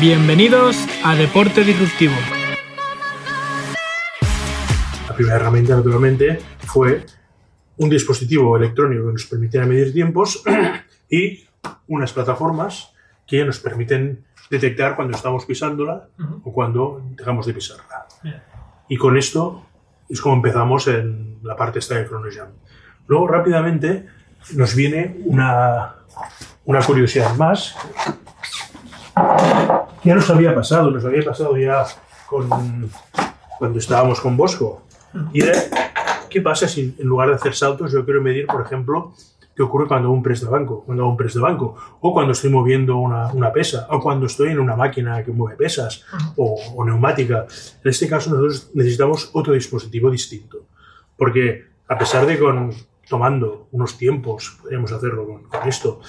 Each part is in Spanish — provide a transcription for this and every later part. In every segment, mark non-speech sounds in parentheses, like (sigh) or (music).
Bienvenidos a Deporte Disruptivo. La primera herramienta, naturalmente, fue un dispositivo electrónico que nos permitiera medir tiempos (clears throat) y unas plataformas que nos permiten detectar cuando estamos pisándola o cuando dejamos de pisarla. Y con esto es como empezamos en la parte esta de ChronoJam. Luego, rápidamente, nos viene una, una curiosidad más ya nos había pasado, nos había pasado ya con, cuando estábamos con Bosco. Y era, ¿qué pasa si en lugar de hacer saltos yo quiero medir, por ejemplo, qué ocurre cuando hago un press de banco, cuando hago un press de banco, o cuando estoy moviendo una, una pesa, o cuando estoy en una máquina que mueve pesas, o, o, neumática. En este caso nosotros necesitamos otro dispositivo distinto, porque a pesar de con tomando unos tiempos, podríamos hacerlo con, con esto,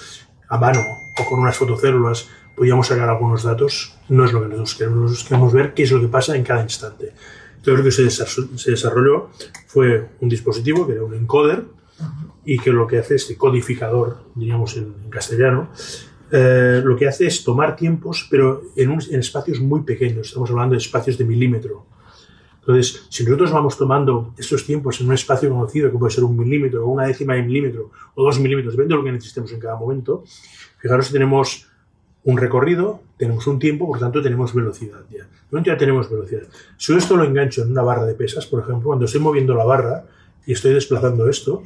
a mano o con unas fotocélulas, podíamos sacar algunos datos, no es lo que nosotros queremos, nosotros queremos ver qué es lo que pasa en cada instante. Entonces lo que se desarrolló fue un dispositivo que era un encoder y que lo que hace este codificador, diríamos en, en castellano, eh, lo que hace es tomar tiempos, pero en, un, en, espacios muy pequeños, estamos hablando de espacios de milímetro. Entonces, si nosotros vamos tomando estos tiempos en un espacio conocido, que puede ser un milímetro, o una décima de milímetro, o dos milímetros, depende de lo que necesitemos en cada momento, fijaros si tenemos un recorrido, tenemos un tiempo, por tanto tenemos velocidad ya. De ya tenemos velocidad. Si esto lo engancho en una barra de pesas, por ejemplo, cuando estoy moviendo la barra y estoy desplazando esto,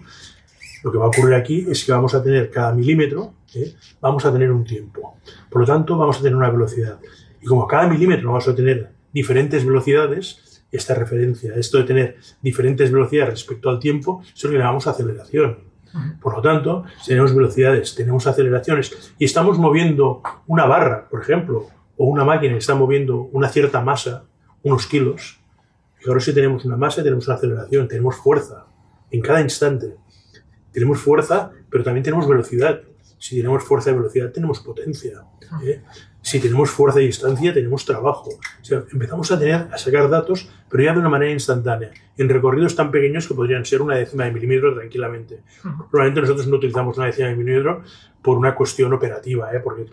lo que va a ocurrir aquí es que vamos a tener cada milímetro, ¿eh? vamos a tener un tiempo. Por lo tanto, vamos a tener una velocidad. Y como cada milímetro vamos a tener diferentes velocidades, esta referencia, esto de tener diferentes velocidades respecto al tiempo, es lo llamamos aceleración. Por lo tanto, tenemos velocidades, tenemos aceleraciones y estamos moviendo una barra, por ejemplo, o una máquina que está moviendo una cierta masa, unos kilos, fijaros si tenemos una masa, tenemos una aceleración, tenemos fuerza en cada instante. Tenemos fuerza, pero también tenemos velocidad. Si tenemos fuerza y velocidad, tenemos potencia. ¿eh? Si tenemos fuerza y distancia, tenemos trabajo. O sea, empezamos a tener, a sacar datos, pero ya de una manera instantánea, en recorridos tan pequeños que podrían ser una décima de milímetro tranquilamente. Probablemente nosotros no utilizamos una décima de milímetro por una cuestión operativa, ¿eh? porque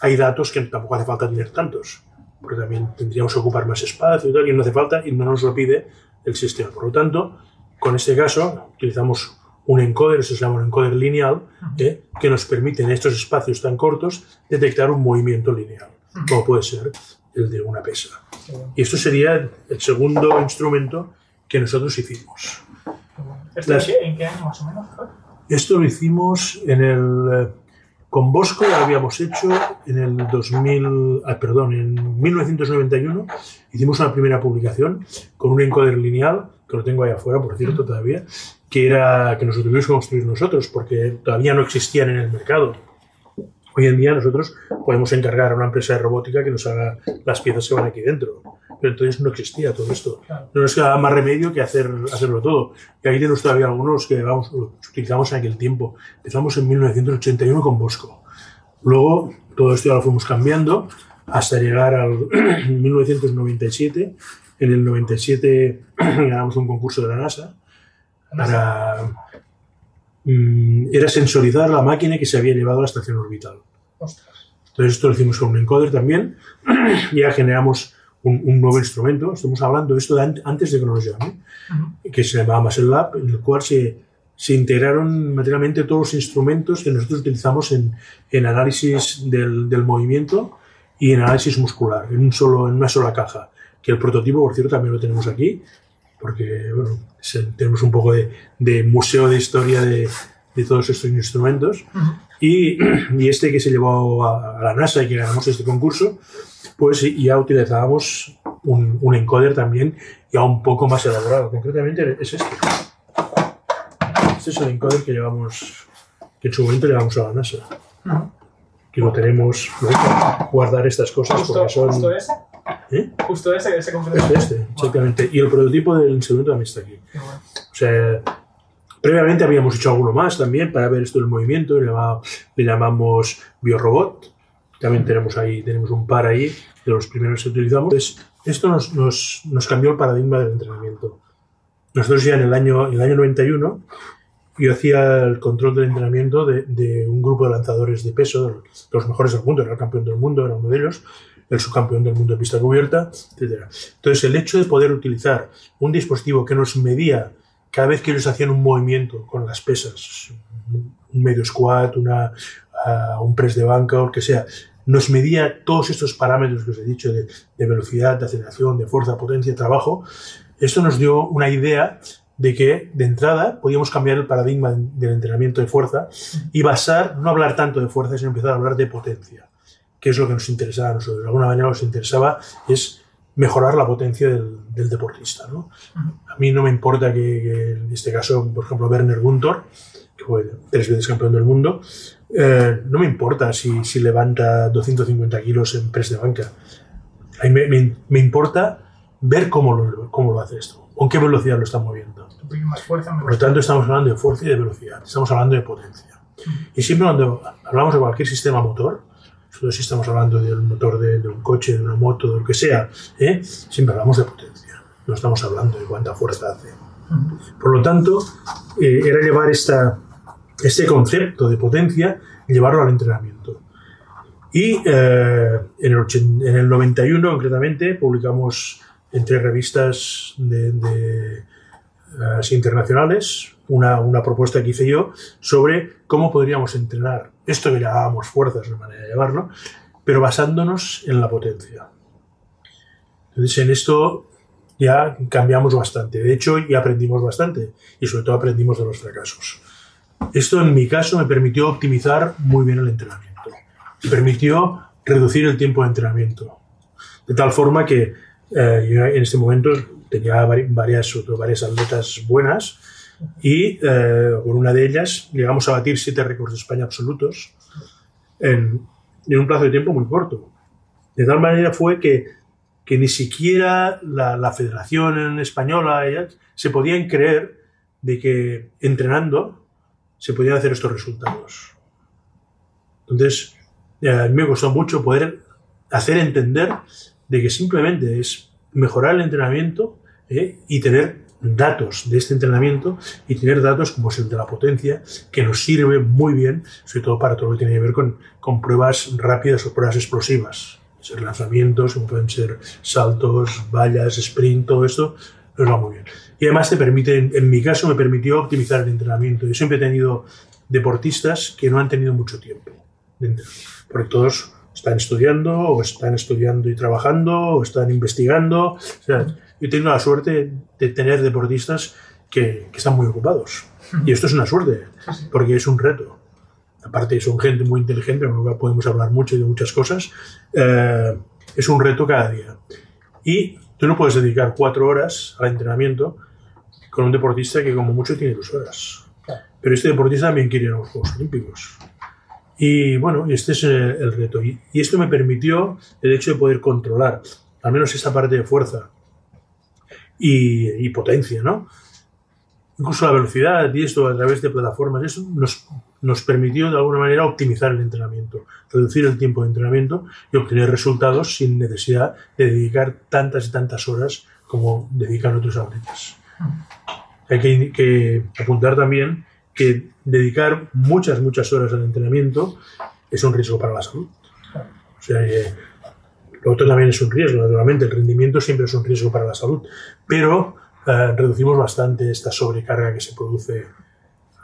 hay datos que tampoco hace falta tener tantos, porque también tendríamos que ocupar más espacio y tal, y no hace falta y no nos lo pide el sistema. Por lo tanto, con este caso, utilizamos un encoder, eso se llama un encoder lineal, ¿eh? que nos permite en estos espacios tan cortos detectar un movimiento lineal, como puede ser el de una pesa. Y esto sería el segundo instrumento que nosotros hicimos. ¿Esto Las, en qué año más o menos? Esto lo hicimos en el... Con Bosco lo habíamos hecho en el 2000, ah, perdón, en 1991 hicimos una primera publicación con un encoder lineal, que lo tengo ahí afuera, por cierto, todavía, que era que nos tuvimos que construir nosotros, porque todavía no existían en el mercado. Hoy en día nosotros podemos encargar a una empresa de robótica que nos haga las piezas que van aquí dentro. Pero entonces no existía todo esto. No nos quedaba más remedio que hacer, hacerlo todo. Y ahí tenemos todavía algunos que vamos, utilizamos en aquel tiempo. Empezamos en 1981 con Bosco. Luego todo esto ya lo fuimos cambiando hasta llegar al (clears throat) 1997. En el 97 (clears throat) ganamos un concurso de la NASA para Mm, era sensorizar la máquina que se había llevado a la estación orbital. Ostras. Entonces esto lo hicimos con un encoder también. (clears throat) ya generamos un, un, nuevo instrumento. Estamos hablando de esto de antes de que nos llame, uh -huh. que se llamaba Muscle Lab, en el cual se, se integraron materialmente todos los instrumentos que nosotros utilizamos en, en análisis del, del, movimiento y en análisis muscular, en, un solo, en una sola caja. Que el prototipo, por cierto, también lo tenemos aquí, porque bueno, tenemos un poco de, de, museo de historia de, de todos estos instrumentos. Uh -huh. y, (clears throat) y, este que se llevó a, a, la NASA y que ganamos este concurso, pues ya utilizábamos un, un, encoder también ya un poco más elaborado. Concretamente es este. Este es el encoder que llevamos, que en su momento llevamos a la NASA. Uh -huh. Que lo tenemos, ¿no? guardar estas cosas ¿Justo, porque son... ¿Eh? Justo ese, ese Este, este, exactamente. Y el prototipo del instrumento también está aquí. Bueno. O sea, previamente habíamos hecho alguno más también para ver esto del movimiento, le, llamaba, le llamamos Biorobot. También tenemos ahí, tenemos un par ahí de los primeros que utilizamos. Pues esto nos, nos, nos cambió el paradigma del entrenamiento. Nosotros ya en el año, en el año 91 yo hacía el control del entrenamiento de, de, un grupo de lanzadores de peso, los mejores del mundo, era el campeón del mundo, era uno de ellos, el subcampeón del mundo de pista cubierta, etc. Entonces, el hecho de poder utilizar un dispositivo que nos medía cada vez que ellos hacían un movimiento con las pesas, un medio squat, una, uh, un press de banca o lo que sea, nos medía todos estos parámetros que os he dicho de, de velocidad, de aceleración, de fuerza, potencia, trabajo. Esto nos dio una idea de que de entrada podíamos cambiar el paradigma del entrenamiento de fuerza y basar, no hablar tanto de fuerza, sino empezar a hablar de potencia, que es lo que nos interesaba a nosotros. De alguna manera nos interesaba es mejorar la potencia del, del deportista. ¿no? A mí no me importa que, que, en este caso, por ejemplo, Werner Guntor, que fue tres veces campeón del mundo, eh, no me importa si, si, levanta 250 kilos en press de banca. A mí me, me, me importa ver cómo lo, cómo lo hace esto, con qué velocidad lo está moviendo. Más fuerza, Por lo tanto, estamos hablando de fuerza y de velocidad, estamos hablando de potencia. Y siempre cuando hablamos de cualquier sistema motor, si estamos hablando del motor de, un coche, de una moto, de lo que sea, ¿eh? siempre hablamos de potencia, no estamos hablando de cuánta fuerza hace. Por lo tanto, eh, era llevar esta, este concepto de potencia llevarlo al entrenamiento. Y eh, en, el, en, el, 91, concretamente, publicamos en tres revistas de, internacionales una, una, propuesta que hice yo sobre cómo podríamos entrenar esto que llamábamos fuerzas, de manera de llamarlo, pero basándonos en la potencia. Entonces, en esto ya cambiamos bastante. De hecho, ya aprendimos bastante y sobre todo aprendimos de los fracasos. Esto en mi caso me permitió optimizar muy bien el entrenamiento. Permitió reducir el tiempo de entrenamiento. De tal forma que eh, yo en este momento tenía varias, varias atletas buenas y eh, con una de ellas llegamos a batir siete récords de España absolutos en, en, un plazo de tiempo muy corto. De tal manera fue que, que ni siquiera la, la Federación Española ellas, se podían creer de que entrenando se podían hacer estos resultados. Entonces, eh, a mí me costó mucho poder hacer entender de que simplemente es mejorar el entrenamiento eh, y tener datos de este entrenamiento y tener datos como es el de la potencia, que nos sirve muy bien, sobre todo para todo lo que tiene que ver con, con pruebas rápidas o pruebas explosivas. Ser lanzamientos, como pueden ser saltos, vallas, sprint, todo esto nos va muy bien. Y además te permite, en, mi caso, me permitió optimizar el entrenamiento. Yo siempre he tenido deportistas que no han tenido mucho tiempo de entrenar, porque todos están estudiando, o están estudiando y trabajando, o están investigando. O sea, yo tengo la suerte de tener deportistas que, que están muy ocupados. Y esto es una suerte, porque es un reto. Aparte, son gente muy inteligente, podemos hablar mucho de muchas cosas. Eh, es un reto cada día. Y tú no puedes dedicar cuatro horas al entrenamiento con un deportista que, como mucho, tiene dos horas. Pero este deportista también quiere ir a los Juegos Olímpicos. Y bueno, este es el, el reto. Y, y, esto me permitió el hecho de poder controlar, al menos esa parte de fuerza y, y, potencia, ¿no? Incluso la velocidad y esto a través de plataformas, eso nos, nos permitió de alguna manera optimizar el entrenamiento, reducir el tiempo de entrenamiento y obtener resultados sin necesidad de dedicar tantas y tantas horas como dedican otros atletas. Hay que, que apuntar también que dedicar muchas, muchas horas al entrenamiento es un riesgo para la salud. O sea, eh, lo otro también es un riesgo, naturalmente. El rendimiento siempre es un riesgo para la salud. Pero eh, reducimos bastante esta sobrecarga que se produce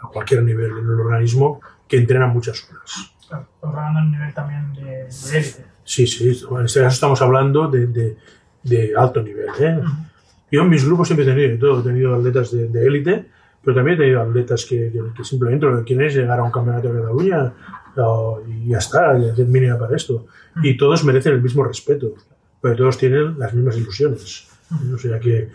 a cualquier nivel en el organismo que entrena muchas horas. Claro, hablando el nivel también de élite. Sí, sí. En este caso estamos hablando de, de, de alto nivel. ¿eh? Uh -huh. Yo en mis grupos siempre he tenido de todo. He tenido atletas de élite pero también he tenido atletas que, que, que, simplemente lo que quieren es llegar a un campeonato de Cataluña uh, y ya está, y hacer mínima para esto. Y todos merecen el mismo respeto, pero todos tienen las mismas ilusiones. O sea que,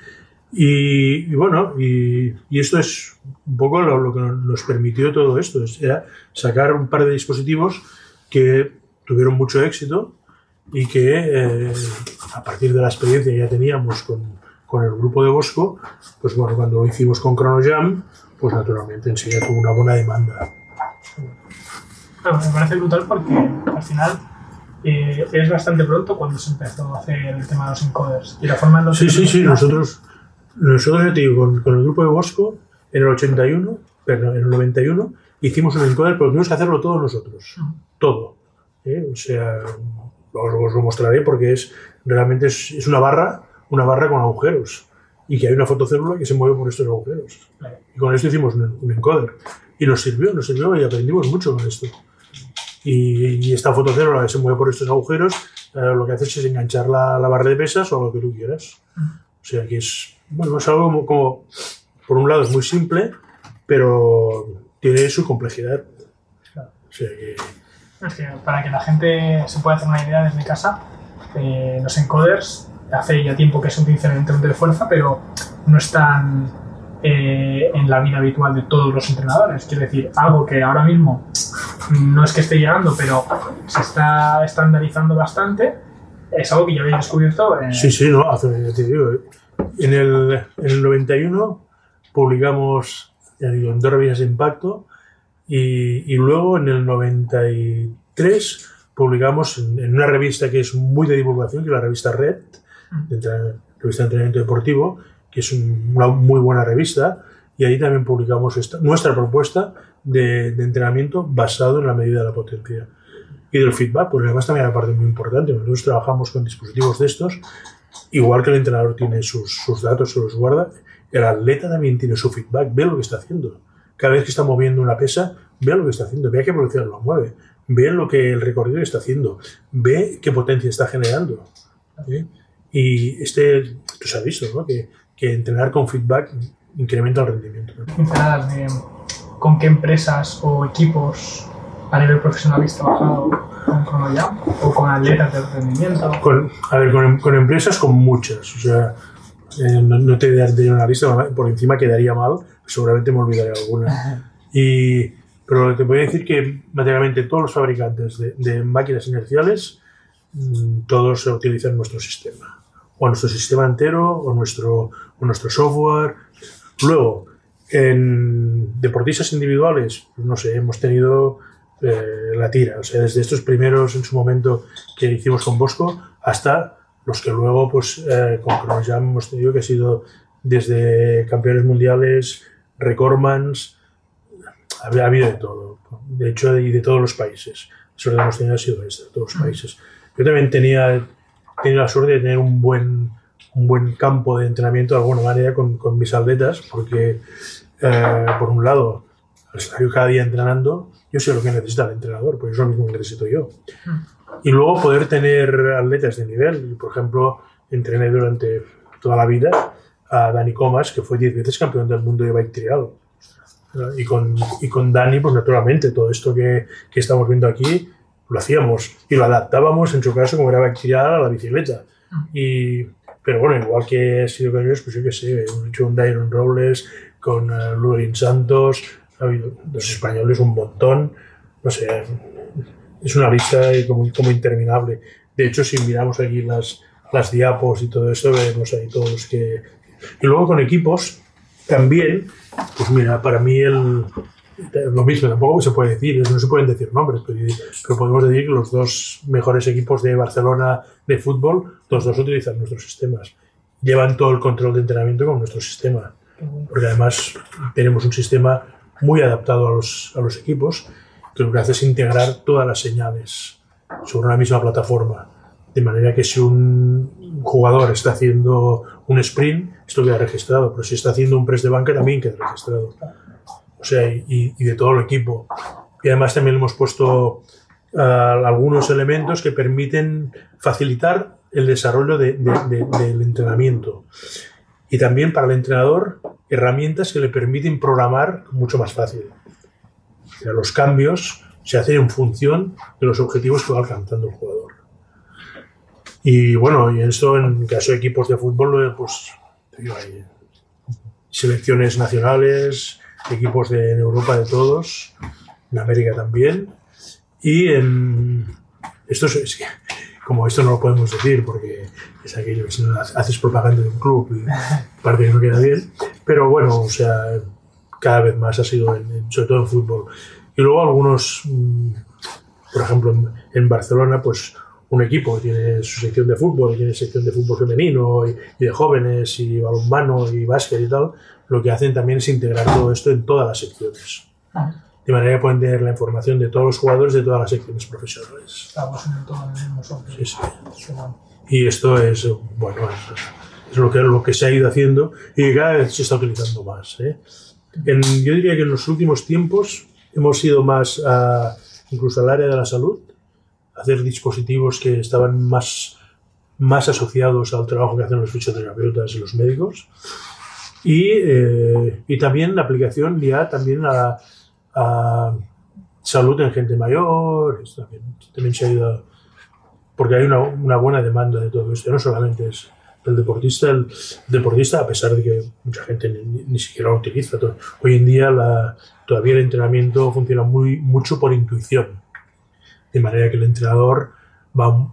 y, y bueno, y, esto es un poco lo, que nos permitió todo esto, era sacar un par de dispositivos que tuvieron mucho éxito y que eh, a partir de la experiencia que ya teníamos con, con el grupo de Bosco, pues bueno, cuando lo hicimos con ChronoJam, pues naturalmente enseguida tuvo una buena demanda. Me parece brutal porque al final eh, es bastante pronto cuando se empezó a hacer el tema de los encoders. Y la forma en los sí, sí, sí, nosotros, nosotros ya te digo, con, con, el grupo de Bosco, en el 81, perdón, en el 91, hicimos un encoder, pero tuvimos que hacerlo todos nosotros. Uh -huh. Todo. ¿eh? O sea, Luego os lo mostraré porque es realmente es, es una barra, una barra con agujeros y que hay una fotocélula que se mueve por estos agujeros. Claro. Y con esto hicimos un, un encoder. Y nos sirvió, nos sirvió y aprendimos mucho con esto. Y, y esta fotocélula que se mueve por estos agujeros, eh, lo que haces es enganchar la, la barra de pesas o lo que tú quieras. O sea que es, bueno, es algo como, como, por un lado es muy simple, pero tiene su complejidad. O sea que, Es que para que la gente se pueda hacer una idea desde casa, eh, los encoders hace ya tiempo que se utilizan en entrenamiento de fuerza, pero no están eh, en la vida habitual de todos los entrenadores. Quiero decir, algo que ahora mismo no es que esté llegando, pero se está estandarizando bastante, es algo que ya habéis descubierto. eh, sí, sí, no, hace, ya te digo, en el, en el 91 publicamos, ya digo, en dos revistas de impacto y, y luego en el 93 publicamos en, en una revista que es muy de divulgación, que es la revista Red, de entre- revista de entrenamiento deportivo, que es un- una muy buena revista, y ahí también publicamos esta- nuestra propuesta de, de entrenamiento basado en la medida de la potencia y del feedback, porque además también hay una parte muy importante. Nosotros trabajamos con dispositivos de estos, igual que el entrenador tiene sus, sus datos, se los guarda, el atleta también tiene su feedback, ve lo que está haciendo. Cada vez que está moviendo una pesa, ve lo que está haciendo, ve a qué velocidad lo mueve, ve lo que el recorrido está haciendo, ve qué potencia está generando. ¿sí? Y este, tú has visto, ¿no? Que, que entrenar con feedback incrementa el rendimiento. de con qué empresas o equipos a nivel profesional habéis trabajado con o con atletas de rendimiento. Con, a ver, con, con empresas, con muchas. O sea, eh, no, no te daré una lista, por encima quedaría mal, seguramente me olvidaré alguna. (laughs) Y, pero te voy a decir que materialmente todos los fabricantes de, de máquinas inerciales, mm, todos utilizan nuestro sistema. O nuestro sistema entero, o nuestro, nuestro software. Luego, en deportistas individuales, pues no sé, hemos tenido eh, la tira. O sea, desde estos primeros en su momento que hicimos con Bosco hasta los que luego, pues eh, con ChronoJam hemos tenido que ha sido desde campeones mundiales, recordmans, ha, ha habido de todo. De hecho, y de todos los países. La suerte que hemos tenido ha sido esta, de todos los países. Yo también tenía, tenía la suerte de tener un buen, un buen campo de entrenamiento de alguna manera con, con mis atletas, porque eh, por un lado, al estar yo cada día entrenando, yo sé lo que necesita el entrenador, porque es lo mismo necesito yo. Y luego poder tener atletas de nivel. Por ejemplo, entrené durante toda la vida a Dani Comas, que fue 10 veces campeón del mundo de bike trial. Y con, y con Dani, pues naturalmente, todo esto que, que estamos viendo aquí lo hacíamos y lo adaptábamos, en su caso, como era bike trial, a la bicicleta. Y, pero bueno, igual que he sido con ellos, pues yo qué sé, hemos hecho un Dairon Robles con uh, Santos, ha habido los españoles un montón, no sé, es una lista como, como interminable. De hecho, si miramos aquí las, las diapos y todo esto, vemos ahí todos que... Y luego con equipos, también, pues mira, para mí el, lo mismo, tampoco se puede decir, no se pueden decir nombres, pero, pero, podemos decir que los dos mejores equipos de Barcelona de fútbol, los dos utilizan nuestros sistemas. Llevan todo el control de entrenamiento con nuestro sistema. Porque además tenemos un sistema muy adaptado a los, a los equipos, que lo que hace es integrar todas las señales sobre una misma plataforma. De manera que si un jugador está haciendo un sprint, esto queda registrado, pero si está haciendo un press de banca también queda registrado. O sea, y, y de todo el equipo. Y además también hemos puesto uh, algunos elementos que permiten facilitar el desarrollo de, de, de, del entrenamiento. Y también para el entrenador, herramientas que le permiten programar mucho más fácil. O sea, los cambios se hacen en función de los objetivos que va alcanzando el jugador. Y bueno, y esto en caso de equipos de fútbol, pues hay selecciones nacionales, equipos de en Europa de todos, en América también. Y en esto es, como esto no lo podemos decir porque es aquello que si no haces propaganda de un club y parte que no queda bien. Pero bueno, o sea, cada vez más ha sido, en, sobre todo en fútbol. Y luego algunos, mm, por ejemplo, en, Barcelona, pues un equipo tiene su sección de fútbol, tiene sección de fútbol femenino y, y de jóvenes y balonmano y básquet y tal, lo que hacen también es integrar todo esto en todas las secciones. de manera que pueden tener la información de todos los jugadores de todas las secciones profesionales. Estamos en todo el mismo software. Sí, sí. Y esto es, bueno, es, lo, que, lo que se ha ido haciendo y cada vez se está utilizando más. ¿eh? En- yo diría que en los últimos tiempos hemos ido más a, incluso al área de la salud, a hacer dispositivos que estaban más, más asociados al trabajo que hacen los fisioterapeutas y los médicos. Y, eh, y también la aplicación ya también a, a salud en gente mayor, esto también, también se ha ido a- porque hay una, una buena demanda de todo esto, no solamente es el deportista, el deportista, a pesar de que mucha gente ni, ni siquiera lo utiliza. Hoy en día la- todavía el entrenamiento funciona muy, mucho por intuición, de manera que el entrenador va un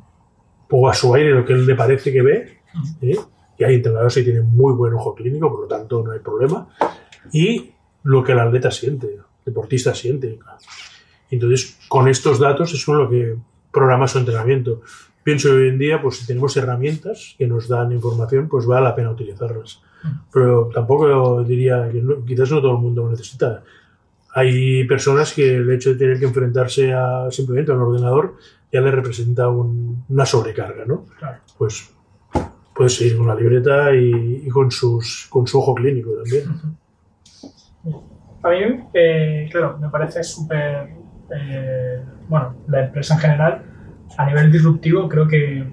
poco a su aire lo que él le parece que ve, ¿eh? Y hay entrenadores que tienen muy buen ojo clínico, por lo tanto no hay problema, y lo que el atleta siente, el deportista siente. Entonces, con estos datos es con lo que programa su entrenamiento. Pienso que hoy en día, pues si tenemos herramientas que nos dan información, pues vale la pena utilizarlas. Pero tampoco diría que no- quizás no todo el mundo lo necesita. Hay personas que el hecho de tener que enfrentarse a simplemente a un ordenador ya le representa un- una sobrecarga, ¿no? Claro. Pues puede seguir con la libreta y, con, sus, con su ojo clínico también. A mí, eh, claro, me parece súper. eh, bueno, la empresa en general, a nivel disruptivo, creo que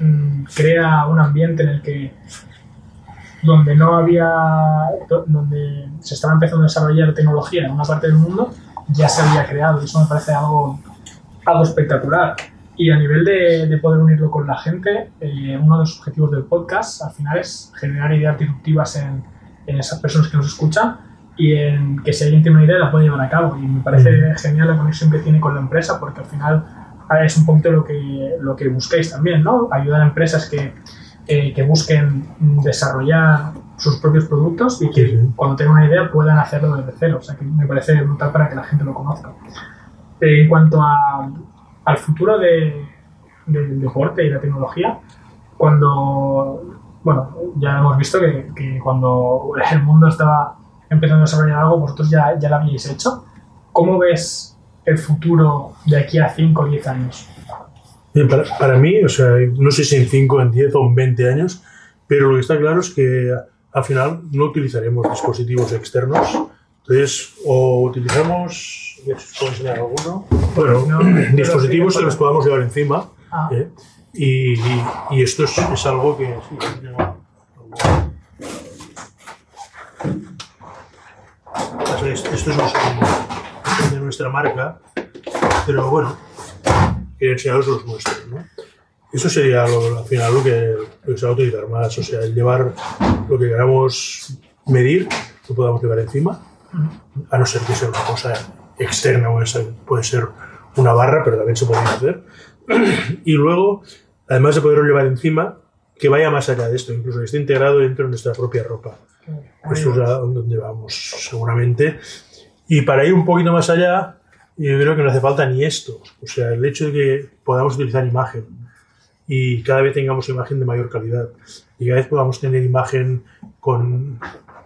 mm, crea un ambiente en el que. donde no había. do- donde se estaba empezando a desarrollar tecnología en una parte del mundo, ya se había creado. Y eso me parece algo, algo espectacular. Y a nivel de, de poder unirlo con la gente, eh, uno de los objetivos del podcast al final es generar ideas disruptivas en, en esas personas que nos escuchan y en que si alguien tiene una idea la puede llevar a cabo. Y me parece genial la conexión que tiene con la empresa porque al final ah, es un poquito lo que, lo que busquéis también, ¿no? Ayudar a empresas que, eh, que busquen desarrollar sus propios productos y que Sí, sí. cuando tengan una idea puedan hacerlo desde cero. O sea que me parece brutal para que la gente lo conozca. Eh, en cuanto a, al futuro de- del deporte y la tecnología, cuando, bueno, ya hemos visto que, que cuando el mundo estaba empezando a desarrollar algo, vosotros ya, ya lo habíais hecho. ¿Cómo ves el futuro de aquí a 5 o 10 años? Bien, para, para mí, o sea, no sé si en 5, en 10 o en 20 años, pero lo que está claro es que al final no utilizaremos dispositivos externos. Entonces, o utilizamos, ¿puedo enseñar alguno? Bueno, No, (clears throat) dispositivos que los podamos llevar encima. Ah, ¿eh? Y, y- y esto es, es algo que... sí, esto es un de nuestra marca, pero bueno, quería enseñaros los nuestros, ¿no? Eso sería lo, al final lo que, lo que se va a utilizar más, o sea, el llevar lo que queramos medir, lo podamos llevar encima, a no ser que sea una cosa externa, o esa puede ser una barra, pero también se puede hacer. y luego, además de poderlo llevar encima, que vaya más allá de esto, incluso que esté integrado dentro de nuestra propia ropa. Eso es a donde vamos, seguramente. Y para ir un poquito más allá, yo creo que no hace falta ni esto. O sea, el hecho de que podamos utilizar imagen y cada vez tengamos imagen de mayor calidad y cada vez podamos tener imagen con,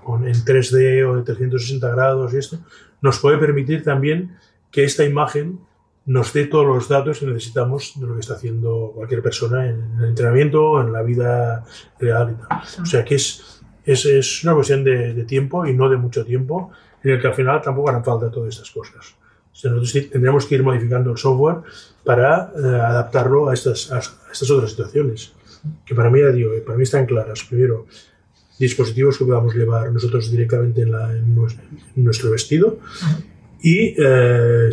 con en 3D o de 360 grados y esto, nos puede permitir también que esta imagen nos dé todos los datos que necesitamos de lo que está haciendo cualquier persona en el entrenamiento o en la vida real y. O sea que es, es, es una cuestión de, tiempo y no de mucho tiempo, en el que al final tampoco harán falta todas estas cosas. O sea, nosotros tendremos que ir modificando el software para eh, adaptarlo a estas, a estas otras situaciones, que para mí, ya digo, para mí están claras. Primero, dispositivos que podamos llevar nosotros directamente en, la- nuestro vestido y eh,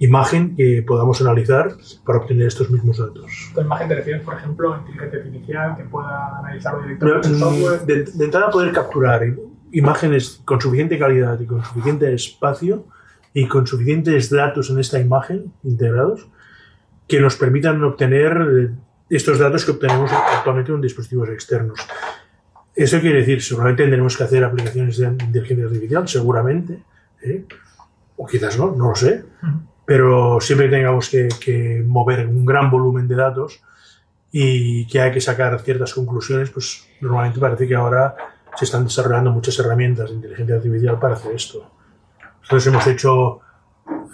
imagen que podamos analizar para obtener estos mismos datos. Con imagen te refieres, por ejemplo, a inteligencia artificial que pueda analizarlo directamente en software. De, de entrada poder capturar imágenes con suficiente calidad y con suficiente espacio y con suficientes datos en esta imagen integrados que nos permitan obtener eh, estos datos que obtenemos actualmente en dispositivos externos. Eso quiere decir, seguramente tendremos que hacer aplicaciones de inteligencia artificial, seguramente, ¿eh? o quizás no, no lo sé, pero siempre que tengamos que, que mover un gran volumen de datos y que hay que sacar ciertas conclusiones, pues normalmente parece que ahora se están desarrollando muchas herramientas de inteligencia artificial para hacer esto. Nosotros hemos hecho,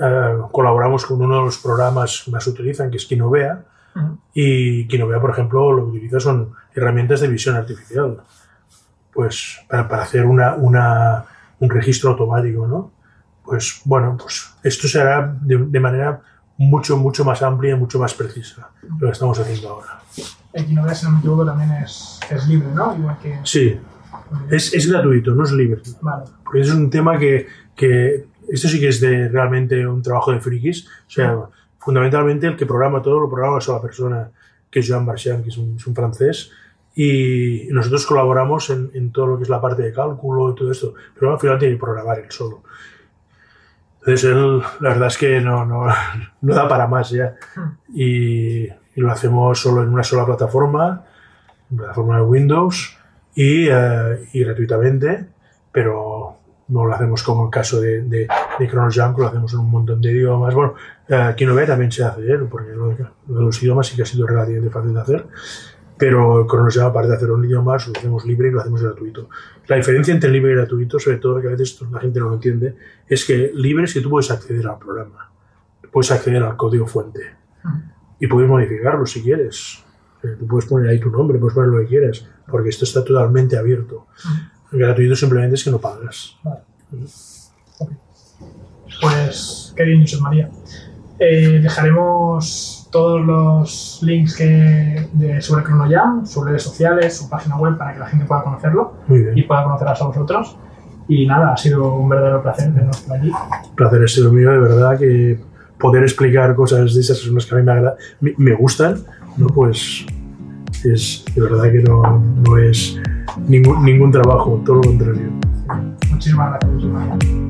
eh, colaboramos con uno de los programas que más utilizan, que es Kinovea, Ujú. y Kinovea, por ejemplo, lo que utiliza son herramientas de visión artificial, pues para, para hacer una, una- un registro automático, ¿no? Pues bueno, pues esto se hará de, de manera mucho, mucho más amplia y mucho más precisa lo que estamos haciendo ahora. Equinovea, si no me equivoco, también es, es libre, ¿no? Igual que... Sí, es, es gratuito, no es libre. Vale. Porque es un tema que, que esto sí que es de realmente un trabajo de frikis. O sea, fundamentalmente el que programa todo lo programa una sola persona, que es Joan Marchand, que es un, es un francés. Y nosotros colaboramos en, en todo lo que es la parte de cálculo y todo esto. Pero al final tiene que programar él solo. Entonces él, la verdad es que no, no, (laughs) no da para más ya. Y, y lo hacemos solo en una sola plataforma, plataforma de Windows y, eh, y gratuitamente, pero no lo hacemos como el caso de, de, de ChronoJunk, lo hacemos en un montón de idiomas. Bueno, aquí no ve también se hace, ¿eh? porque lo lo de los idiomas sí que ha sido relativamente fácil de hacer, pero ChronoJunk, aparte de hacerlo en idiomas, lo hacemos libre y lo hacemos gratuito. La diferencia entre libre y gratuito, sobre todo que a veces la gente no lo entiende, es que libre es que tú puedes acceder al programa, puedes acceder al código fuente y puedes modificarlo si quieres. Tú puedes poner ahí tu nombre, puedes poner lo que quieras, porque esto está totalmente abierto. Gratuito simplemente es que no pagas. Pues qué bien, José María. Eh, dejaremos todos los links que de, sobre ChronoJam, sus redes sociales, su página web para que la gente pueda conocerlo y pueda conoceros a vosotros. Y nada, ha sido un verdadero placer teneros por aquí. placer ha sido mío, de verdad, que poder explicar cosas de esas las que a mí me, agrada- me, me gustan, ¿no? Pues es de verdad que no, no es ningún, ningún trabajo, todo lo contrario. Muchísimas gracias.